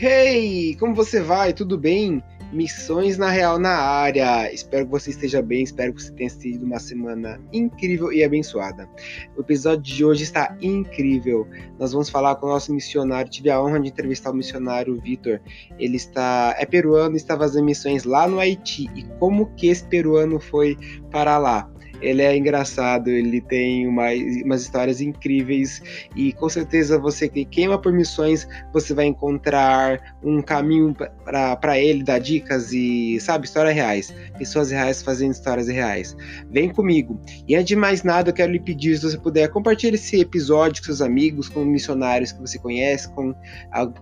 Hey, como você vai? Tudo bem? Missões na Real na área. Espero que você esteja bem, espero que você tenha tido uma semana incrível e abençoada. O episódio de hoje está incrível. Nós vamos falar com o nosso missionário. Tive a honra de entrevistar o missionário Vitor. Ele está é peruano, está fazendo missões lá no Haiti. E como que esse peruano foi para lá? Ele é engraçado, ele tem uma, umas histórias incríveis e com certeza você que queima por missões, você vai encontrar um caminho para ele, dar dicas e, sabe, histórias reais. Pessoas reais fazendo histórias reais. Vem comigo. E antes de mais nada, eu quero lhe pedir, se você puder, compartilhe esse episódio com seus amigos, com missionários que você conhece, com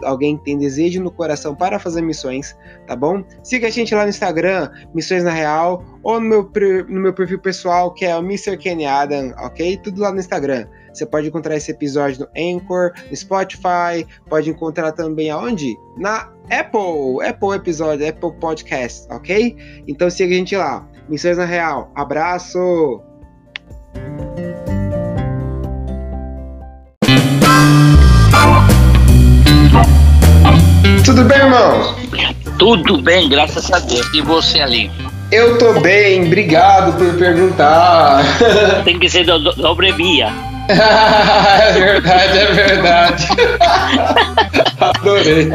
alguém que tem desejo no coração para fazer missões, tá bom? Siga a gente lá no Instagram, Missões na Real, ou no meu, no meu perfil pessoal que é o Mr. Kenny Adam, ok? Tudo lá no Instagram. Você pode encontrar esse episódio no Anchor, no Spotify, pode encontrar também aonde? Na Apple, Apple episódio, Apple Podcast, ok? Então siga a gente lá. Missões na Real. Abraço! Tudo bem, irmão? Tudo bem, graças a Deus. E você ali? Eu tô bem, obrigado por perguntar. Tem que ser do, do, dobre via. é verdade, é verdade. adorei.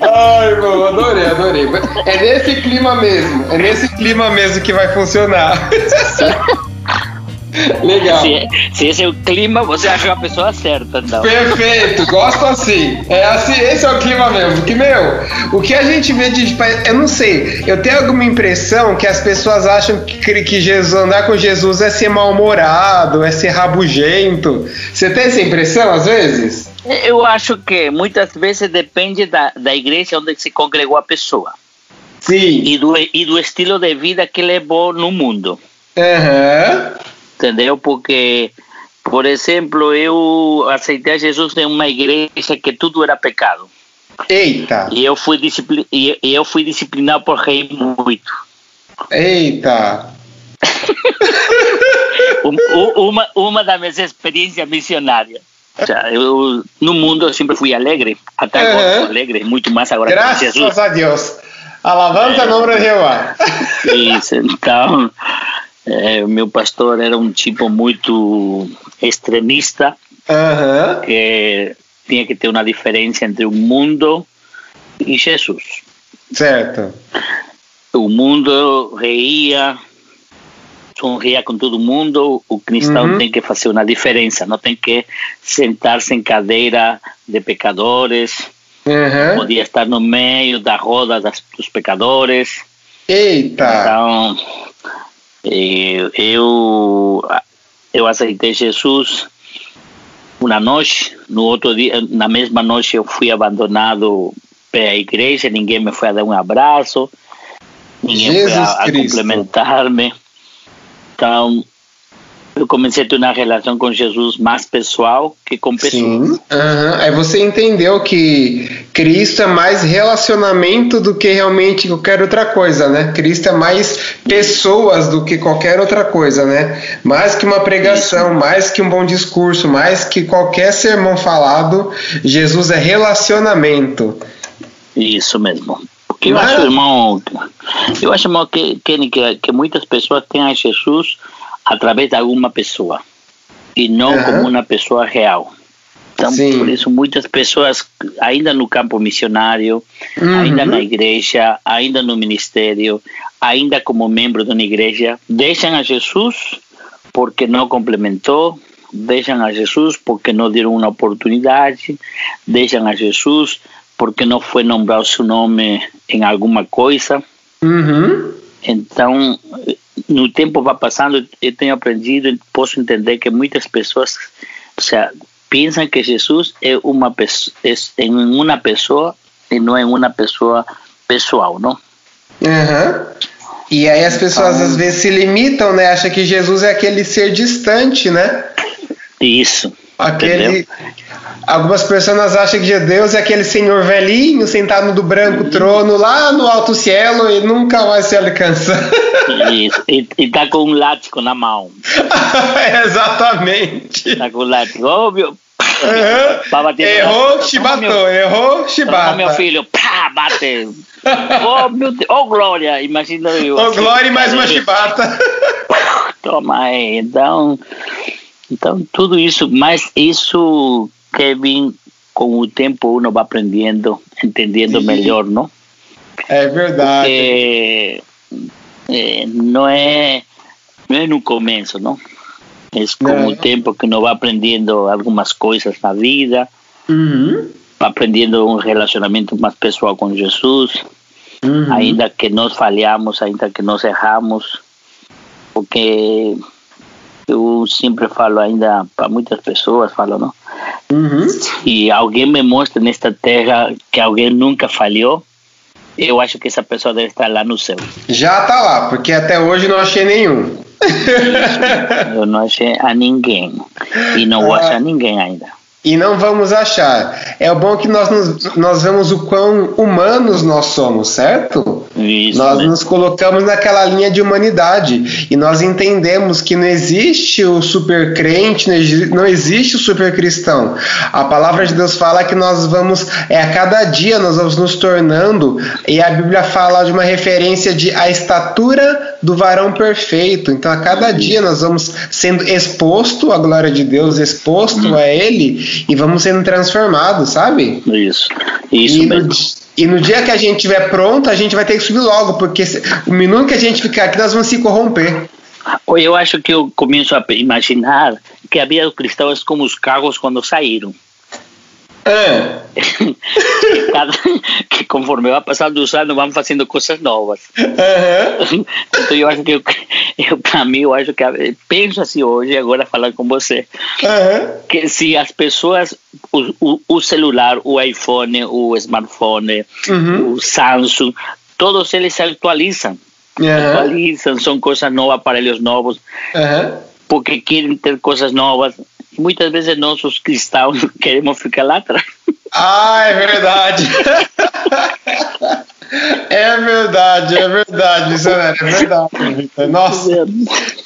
Ai, irmão, adorei, adorei. É nesse clima mesmo, é nesse clima mesmo que vai funcionar. Legal. Se, se, esse é o clima, você achou a pessoa certa, então. Perfeito, gosto assim. É assim, esse é o clima mesmo. Que, meu, o que a gente vê de. Eu não sei, eu tenho alguma impressão que as pessoas acham que, que Jesus, andar com Jesus é ser mal-humorado, é ser rabugento. Você tem essa impressão às vezes? Eu acho que muitas vezes depende da, da igreja onde se congregou a pessoa. Sim. E do, e do estilo de vida que levou no mundo. Aham. Uhum entendeu? Porque, por exemplo, eu aceitei Jesus em uma igreja que tudo era pecado. Eita! E eu fui, discipli e eu fui disciplinado por rei muito. Eita! uma, uma das minhas experiências missionárias. eu, no mundo eu sempre fui alegre, até agora sou alegre, muito mais agora Graças Jesus. a Deus. Alavanca o nome de Jeová. Isso, então, é, o meu pastor era um tipo muito extremista, uhum. que tinha que ter uma diferença entre o mundo e Jesus. Certo. O mundo reía, sorria com todo mundo, o cristão uhum. tem que fazer uma diferença, não tem que sentar-se em cadeira de pecadores, uhum. podia estar no meio da roda das, dos pecadores. Eita! Então, eu, eu aceitei Jesus uma noite, no outro dia, na mesma noite eu fui abandonado pela igreja, ninguém me foi a dar um abraço, ninguém Jesus foi a, a complementar-me. Então, eu comecei a ter uma relação com Jesus mais pessoal que com pessoas. Sim. Uhum. Aí você entendeu que Cristo é mais relacionamento do que realmente qualquer outra coisa, né? Cristo é mais pessoas do que qualquer outra coisa, né? Mais que uma pregação, Isso. mais que um bom discurso, mais que qualquer sermão falado, Jesus é relacionamento. Isso mesmo. Porque eu acho, irmão, eu acho, irmão, que, que, que muitas pessoas têm a Jesus através de alguma pessoa e não uhum. como uma pessoa real. Então, Sim. por isso, muitas pessoas, ainda no campo missionário, uhum. ainda na igreja, ainda no ministério, ainda como membro de uma igreja, deixam a Jesus porque não complementou, deixam a Jesus porque não deram uma oportunidade, deixam a Jesus porque não foi nombrado seu nome em alguma coisa. Uhum. Então, no tempo vai passando, eu tenho aprendido, posso entender que muitas pessoas seja, pensam que Jesus é uma pessoa, é em uma pessoa e não em uma pessoa pessoal, não? Uhum. E aí as pessoas então, às vezes se limitam, né? Acham que Jesus é aquele ser distante, né? Isso. Aquele, entendeu? Algumas pessoas acham que Deus é aquele senhor velhinho sentado no branco trono lá no alto cielo e nunca mais se alcança. Isso, e, e tá com um látigo na mão. Exatamente. Tá com um látigo. Oh, meu... Uhum. Errou, chibatou. Errou, chibata. meu filho, pá, bate. oh, meu Deus. Oh, Glória, imagina eu. Oh, Glória e mais uma chibata. Toma aí. Então, então, tudo isso, mas isso, Kevin, com o tempo uno vai aprendendo, entendendo Sim. melhor, não? É verdade. Porque, é, não é não é no começo, não? É com o tempo que uno vai aprendendo algumas coisas na vida, uhum. aprendendo um relacionamento mais pessoal com Jesus, uhum. ainda que nós falhamos, ainda que nós erramos, porque eu sempre falo ainda para muitas pessoas, falo, não? Uhum. Se alguém me mostra nesta terra que alguém nunca falhou, eu acho que essa pessoa deve estar lá no céu. Já está lá, porque até hoje não achei nenhum. Eu não achei a ninguém. E não vou ah. achar ninguém ainda e não vamos achar. É bom que nós, nos, nós vemos o quão humanos nós somos, certo? Isso, nós né? nos colocamos naquela linha de humanidade e nós entendemos que não existe o super crente, não existe o super cristão. A palavra de Deus fala que nós vamos, é a cada dia nós vamos nos tornando, e a Bíblia fala de uma referência de a estatura do varão perfeito. Então a cada dia nós vamos sendo exposto à glória de Deus, exposto a Ele e vamos sendo transformados, sabe? Isso, isso e mesmo. No, e no dia que a gente estiver pronto, a gente vai ter que subir logo, porque o minuto que a gente ficar aqui, nós vamos se corromper. Eu acho que eu começo a imaginar que havia cristãos como os carros quando saíram. É. que conforme vai passando os anos, vamos fazendo coisas novas. Uhum. Então eu acho que, eu, eu para mim, eu acho que, penso assim hoje, agora falando com você, uhum. que se as pessoas, o, o, o, celular, o iPhone, o smartphone, uhum. o Samsung, todos eles se atualizam. Atualizam, são coisas novas, aparelhos novos, porque querem ter coisas novas muitas vezes nós, os cristãos, queremos ficar lá atrás. Ah, é verdade. É verdade, é verdade, isso é verdade. Nossa,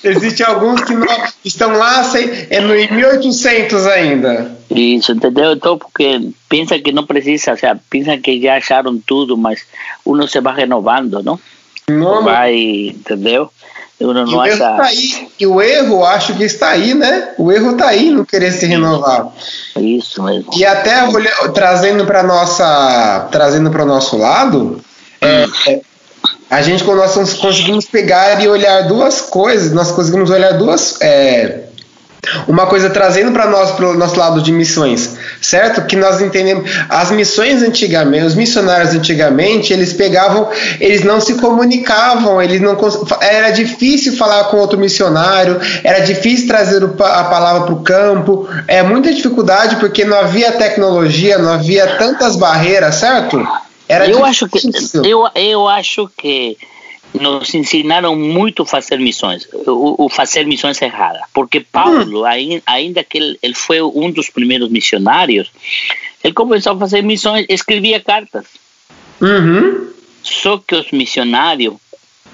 existem alguns que não, estão lá sem, é no 1800 ainda. Isso, entendeu? Então, porque pensa que não precisa, ou seja, pensa que já acharam tudo, mas uno se vai renovando, não? Não, vai, entendeu? Uno não e, tá aí. e o erro, acho que está aí, né? O erro está aí no querer se renovar. Isso mesmo. E até trazendo para nossa, trazendo para o nosso lado, é, é, a gente quando nós conseguimos pegar e olhar duas coisas, nós conseguimos olhar duas é, uma coisa trazendo para nós, para o nosso lado de missões, certo? Que nós entendemos, as missões antigamente, os missionários antigamente, eles pegavam, eles não se comunicavam, eles não era difícil falar com outro missionário, era difícil trazer a palavra para o campo, é muita dificuldade porque não havia tecnologia, não havia tantas barreiras, certo? Era eu difícil. acho que eu, eu acho que nos ensinaram muito a fazer missões, o, o fazer missões erradas, porque Paulo, hum. ainda que ele, ele, foi um dos primeiros missionários, ele começou a fazer missões, escrevia cartas. Uhum. Só que os missionários,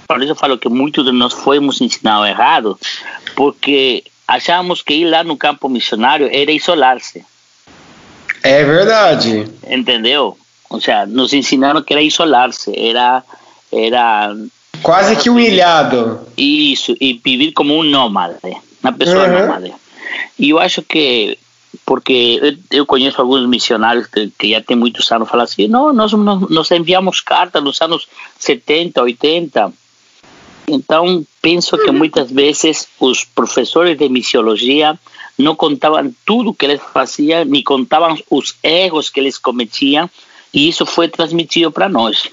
por isso eu falo que muitos de nós fomos ensinados errado, porque achávamos que ir lá no campo missionário era isolar-se. É verdade. Entendeu? Ou seja, nos ensinaram que era isolar-se, era era Quase que humilhado. Isso, e viver como um nômade, uma pessoa uhum. nômade. E eu acho que, porque eu, conheço alguns missionários que, que, já têm muitos anos, falam assim, não, nós, nós enviamos cartas nos anos 70, 80. Então, penso que muitas vezes os professores de missiologia não contavam tudo que eles faziam, nem contavam os erros que eles cometiam, e isso foi transmitido para nós.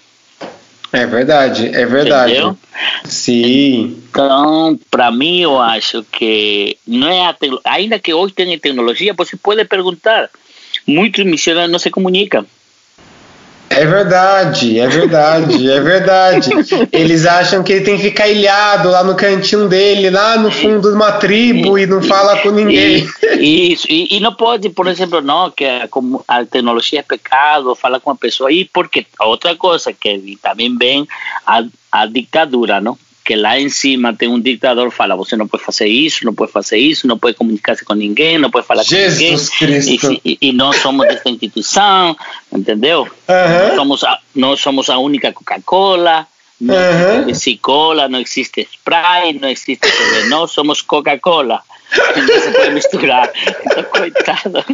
É verdade, é verdade. Entendeu? Sim. Então, para mim, eu acho que não é a ainda que hoje tenha tecnologia, você pode perguntar. Muitos missionários não se comunicam. É verdade, é verdade, é verdade. Eles acham que ele tem que ficar ilhado lá no cantinho dele, lá no fundo de uma tribo e não fala com ninguém. Isso, e, e não pode, por exemplo, não, que a, a tecnologia é pecado, falar com uma pessoa, e porque outra coisa que também vem a, a ditadura, não? Que lá em cima tem um ditador fala você não pode fazer isso, não pode fazer isso, não pode comunicar-se com ninguém, não pode falar Jesus com ninguém. Cristo. E, e, nós somos dessa instituição, entendeu? Uhum. Nós, somos a, nós somos a única Coca-Cola, não Uhum. existe cola, não existe Sprite, não existe... Nós somos Coca-Cola. Não se pode misturar. Então, coitado.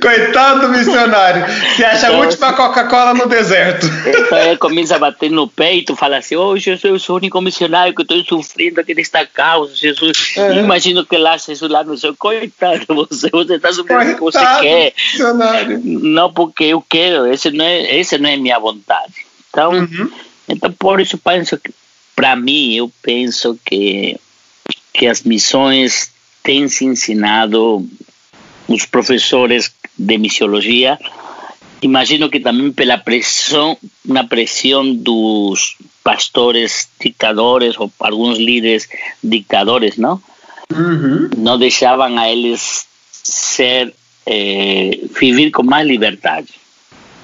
Coitado do missionário. Se acha a Então, última Coca-Cola no deserto. Então ele começa a bater no peito, fala assim, oh Jesus, eu sou o único missionário que estou sofrendo aqui nesta causa, Jesus. Uhum. Imagino que lá, Jesus, lá no céu, coitado, você, você está sofrendo o que você quer. missionário. Não porque eu quero, esse não é, não é minha vontade. Então, Uhum. Então por isso penso que, para mim, eu penso que, que as missões têm se ensinado os professores de missiologia imagino que também pela pressão na pressão dos pastores dictadores ou alguns líderes dictadores não Uhum. não deixavam a eles ser eh, viver com mais liberdade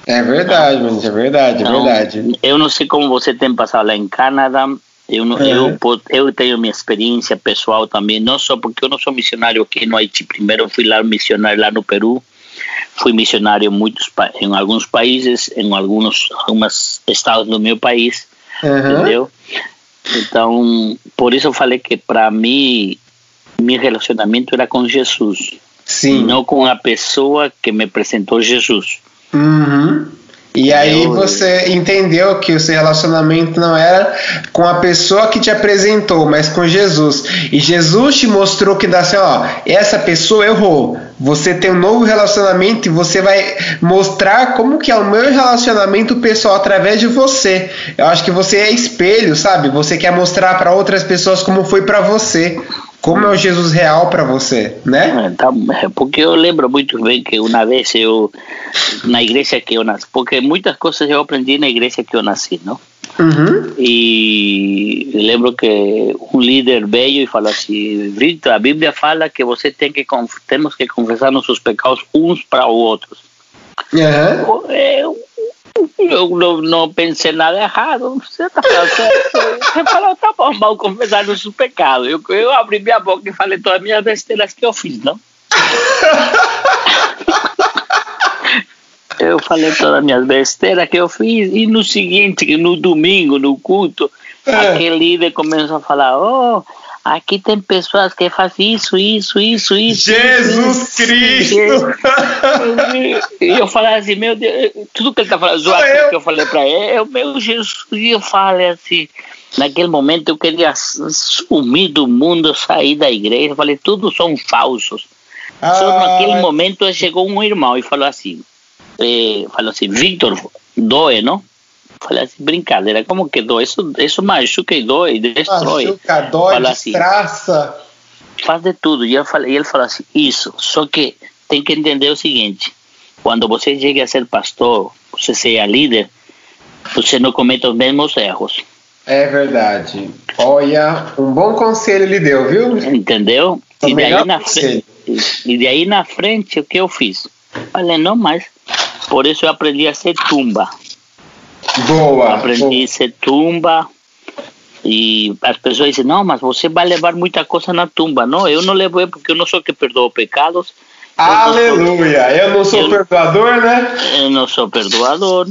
É verdade, mano. É verdade, é Então, verdade. Eu não sei como você tem passado lá em Canadá. Eu, não, É. eu, eu tenho minha experiência pessoal também, não só porque eu não sou missionário aqui no Haiti primeiro, fui lá missionário lá no Peru, fui missionário em, muitos, em alguns países, em alguns, alguns estados do meu país, Uhum. entendeu? Então, por isso eu falei que para mim, meu relacionamento era com Jesus, Sim. não com a pessoa que me apresentou Jesus. Uhum. E aí Eu- você entendeu que o seu relacionamento não era com a pessoa que te apresentou, mas com Jesus. E Jesus te mostrou que dá assim, ó, essa pessoa errou. Você tem um novo relacionamento e você vai mostrar como que é o meu relacionamento pessoal através de você. Eu acho que você é espelho, sabe? Você quer mostrar para outras pessoas como foi para você, como é o Jesus real para você, né? Então, é porque eu lembro muito bem que uma vez eu, na igreja que eu nasci, porque muitas coisas eu aprendi na igreja que eu nasci, não? Uhum. E lembro que um líder veio e falou assim: Brito, a Bíblia fala que você tem que temos que confessar nossos pecados uns para os outros. Aham. Eu, eu não, não pensei nada errado. Você está falando certo. Você falou, tá bom, vamos confessar nossos pecados. Eu, eu abri minha boca e falei todas as minhas besteiras que eu fiz, não? Eu falei todas as minhas besteiras que eu fiz. E no seguinte, no domingo, no culto, É. aquele líder começou a falar: Oh, aqui tem pessoas que fazem isso, isso, isso, isso. Jesus isso, Cristo! E eu falei assim, meu Deus, tudo que ele tá falando, zoado eu. que eu falei para ele, é o meu Jesus. E eu falei assim, naquele momento eu queria sumir do mundo, sair da igreja. Eu falei, tudo são falsos. Só Ah, naquele momento chegou um irmão e falou assim, eh, falou assim, Victor, doe, não? Falei assim, brincadeira, como que doe? Isso, isso machuca e doe, destrói. Machuca, dói, Fala assim. destraça. faz de tudo. E, eu falei, e ele falou assim, isso, só que tem que entender o seguinte, quando você chegue a ser pastor, você seja líder, você não cometa os mesmos erros, É verdade. Olha, um bom conselho ele deu, viu? entendeu? O E daí, na frente, e daí na frente, o que eu fiz? Falei, não mais. Por isso eu aprendi a ser tumba. Boa. aprendi ser tumba. E as pessoas dizem, não, mas você vai levar muita coisa na tumba. Não, eu não levo porque eu não sou que perdoo pecados. Aleluia. Eu não sou Eu- perdoador, né? Eu não sou perdoador.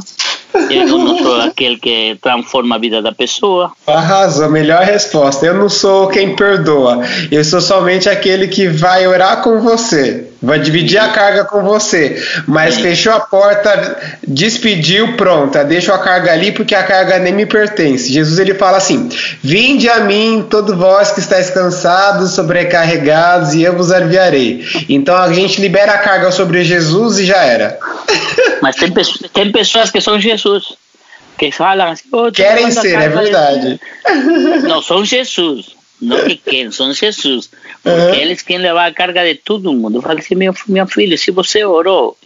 Eu não sou aquele que transforma a vida da pessoa. Arrasou, melhor resposta. Eu não sou quem perdoa. Eu sou somente aquele que vai orar com você. Vai dividir a carga com você. Mas Sim. fechou a porta, despediu, pronta. Deixa a carga ali porque a carga nem me pertence. Jesus ele fala assim: Vinde a mim, todo vós que estáis cansados, sobrecarregados, e eu vos aliviarei. Então a gente libera a carga sobre Jesus e já era. Mas tem, pesso- tem pessoas que são Jesus. Que falam assim, "Oh, Querem ser, é verdade. Não, são Jesus. Não que querem, são Jesus. Porque Uhum. eles querem levar a carga de todo mundo. Eu falei assim, meu, filha, se você orou,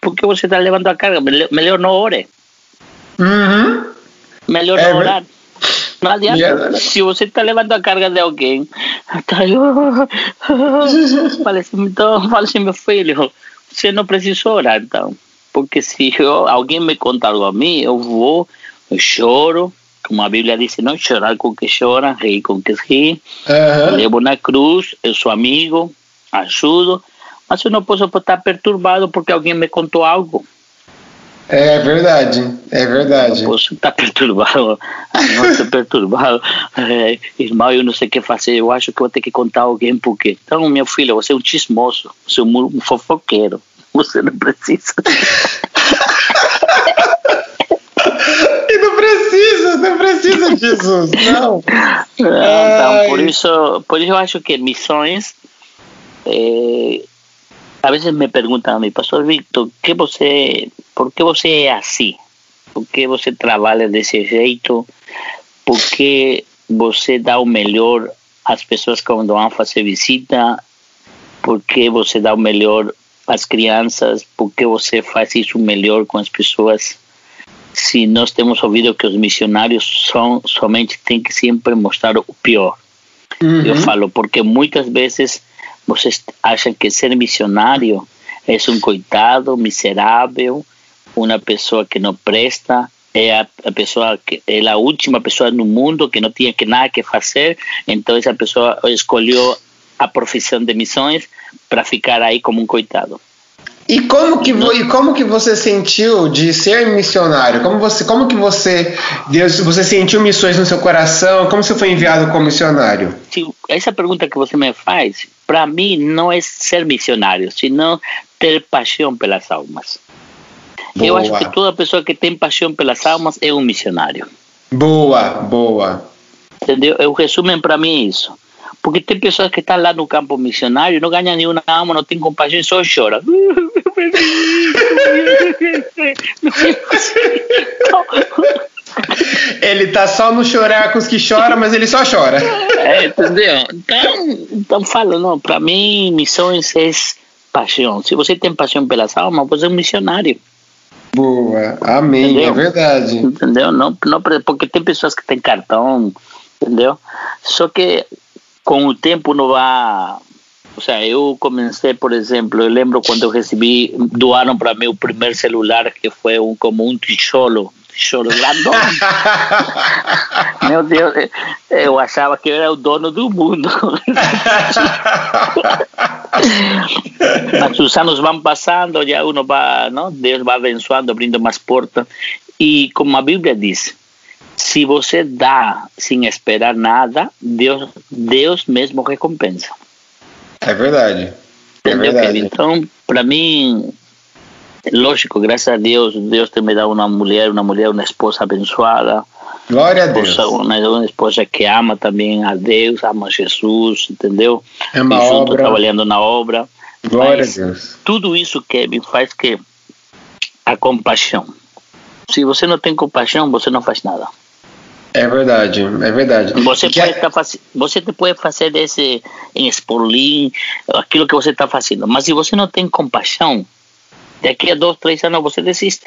por que você está levando a carga? Melhor, não ore. Uhum. Melhor É não orar. Não adianta. Yeah. Se você está levando a carga de alguém, tá assim, então, fala assim, meu filho, você não precisa orar, então. Porque se eu, alguém me contar algo a mim, eu vou, eu choro, como a Bíblia diz, não chorar com que chora, rir com que ri. Uhum. Levo na cruz, eu sou amigo, ajudo, mas eu não posso estar perturbado porque alguém me contou algo. É verdade, é verdade. Eu posso estar perturbado, não estou perturbado. É, irmão, eu não sei o que fazer, eu acho que vou ter que contar alguém porque. Então, meu filho, você é um chismoso, você é um fofoqueiro, você não precisa. e não precisa, não precisa disso, não. Então, por isso, por isso eu acho que missões. É, a vezes me perguntam a mim, Pastor Victor, que você, por que você é assim? Por que você trabalha desse jeito? Por que você dá o melhor às pessoas quando vão fazer visita? Por que você dá o melhor às crianças? Por que você faz isso melhor com as pessoas? Se nós temos ouvido que os missionários são somente têm que sempre mostrar o pior. Uhum. Eu falo porque muitas vezes vocês acham que ser missionário é um coitado, miserável, uma pessoa que não presta, é a, a, pessoa que é a última pessoa no mundo que não tinha que nada que fazer, então essa pessoa escolheu a profissão de missões para ficar aí como um coitado. E como que e como que você sentiu de ser missionário? Como você como que você Deus você sentiu missões no seu coração? Como você foi enviado como missionário? Essa pergunta que você me faz, para mim não é ser missionário, senão ter paixão pelas almas. Boa. Eu acho que toda pessoa que tem paixão pelas almas é um missionário. Boa, boa. Entendeu? Eu resumo para mim isso. Porque tem pessoas que estão lá no campo missionário, não ganham nenhuma alma, não tem compaixão, só chora. Ele tá só no chorar com os que choram, mas ele só chora. É, entendeu? Então, então falo, não, para mim, missões é paixão. Se você tem paixão pelas almas, você é um missionário. Boa, amém, é entendeu? é verdade. Entendeu? Não, não, porque tem pessoas que têm cartão, entendeu? Só que com o tempo não vai. Ou seja, eu comecei, por exemplo, eu lembro quando eu recebi, doaram para mim o primeiro celular, que foi um, como um tijolo, tijolo grandão. Meu Deus, eu achava que era o dono do mundo. Mas os anos vão passando, já uno vai, não? Deus vai abençoando, abrindo mais portas. E como a Bíblia diz, se você dá sem esperar nada, Deus, Deus mesmo recompensa. É verdade. É verdade. Então, para mim, lógico, graças a Deus, Deus tem me dado uma mulher, uma mulher, uma esposa abençoada. Glória a Deus. Uma, uma esposa que ama também a Deus, ama Jesus, entendeu? É uma e junto obra. trabalhando na obra. Glória Mas a Deus. Tudo isso, Kevin, faz que a compaixão. Se você não tem compaixão, você não faz nada. É verdade, é verdade. Você que pode, é... tá, você pode fazer desse em aquilo que você está fazendo, mas se você não tem compaixão, daqui a dois, três anos você desiste.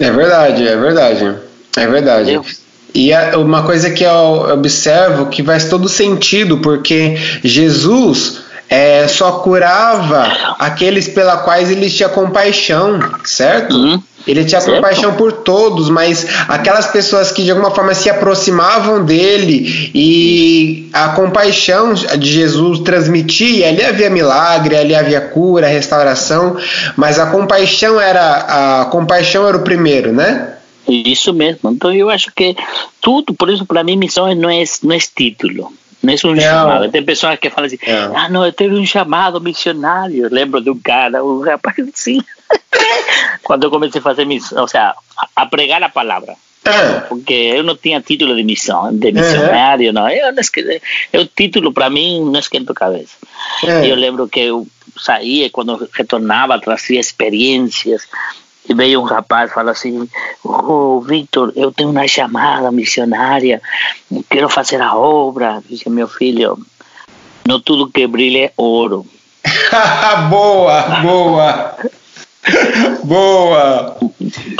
É verdade, é verdade, é verdade. Eu... E uma coisa que eu observo que faz todo sentido, porque Jesus é, só curava aqueles pela quais ele tinha compaixão, certo? Uhum. Ele tinha certo. compaixão por todos, mas aquelas pessoas que de alguma forma se aproximavam dele e a compaixão de Jesus transmitia, ali havia milagre, ali havia cura, restauração, mas a compaixão era a compaixão era o primeiro, né? Isso mesmo. Então eu acho que tudo, por isso para mim missão não é não é título. Não é um não. chamado. Tem pessoas que falam assim: não. ah, não, eu teve um chamado missionário. Eu lembro de um cara, um rapaz assim. Quando eu comecei a fazer missão, ou seja, a pregar a palavra. É. Porque eu não tinha título de missão, de missionário, uhum. não. Eu, não esque... eu título para mim não esquento a cabeça. É. Eu lembro que eu saía quando retornava trazia experiências e veio um rapaz e falou assim: Oh, Victor, eu tenho uma chamada missionária, quero fazer a obra. Disse meu filho: Não tudo que brilha é ouro. boa, boa. Boa!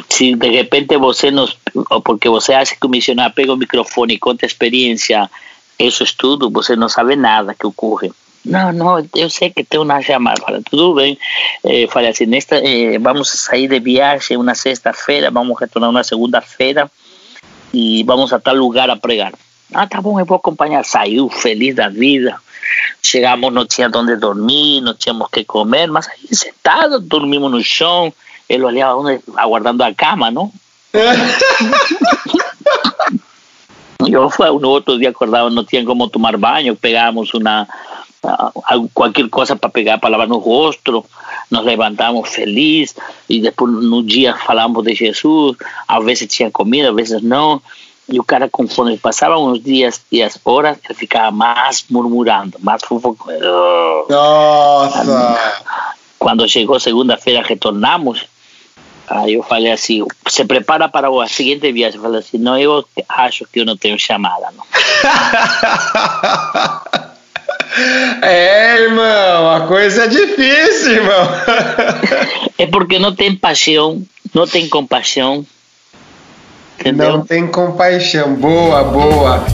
Se de repente você nos. Porque você acha que o missionário pega o microfone e conta a experiência, isso é tudo, você não sabe nada que ocorre. Não, não, eu sei que tem uma chamada. Fala, tudo bem. Eh, falei assim, nesta, eh, vamos sair de viagem uma sexta-feira, vamos retornar uma segunda-feira. e vamos a tal lugar a pregar. Ah, tá bom, eu vou acompanhar. Saiu feliz da vida. Chegamos, não tinha onde dormir, não tínhamos que comer, mas aí sentados, dormimos no chão. Ele olhava aguardando a cama, não? eu no outro dia acordava, não tinha como tomar banho, pegávamos uma qualquer coisa para pegar para lavar no rosto, nos levantamos felizes e depois no dia falamos de Jesus, às vezes tinha comida, às vezes não, e o cara conforme passavam os dias e as horas, ele ficava mais murmurando, mais fofoqueiro. Nossa! Quando chegou segunda-feira, retornamos, aí eu falei assim, se prepara para a seguinte viagem, eu falei assim, não, eu acho que eu não tenho chamada, não. É, irmão, a coisa é difícil, irmão. É porque não tem paixão, não tem compaixão. Entendeu? Não tem compaixão. Boa, boa.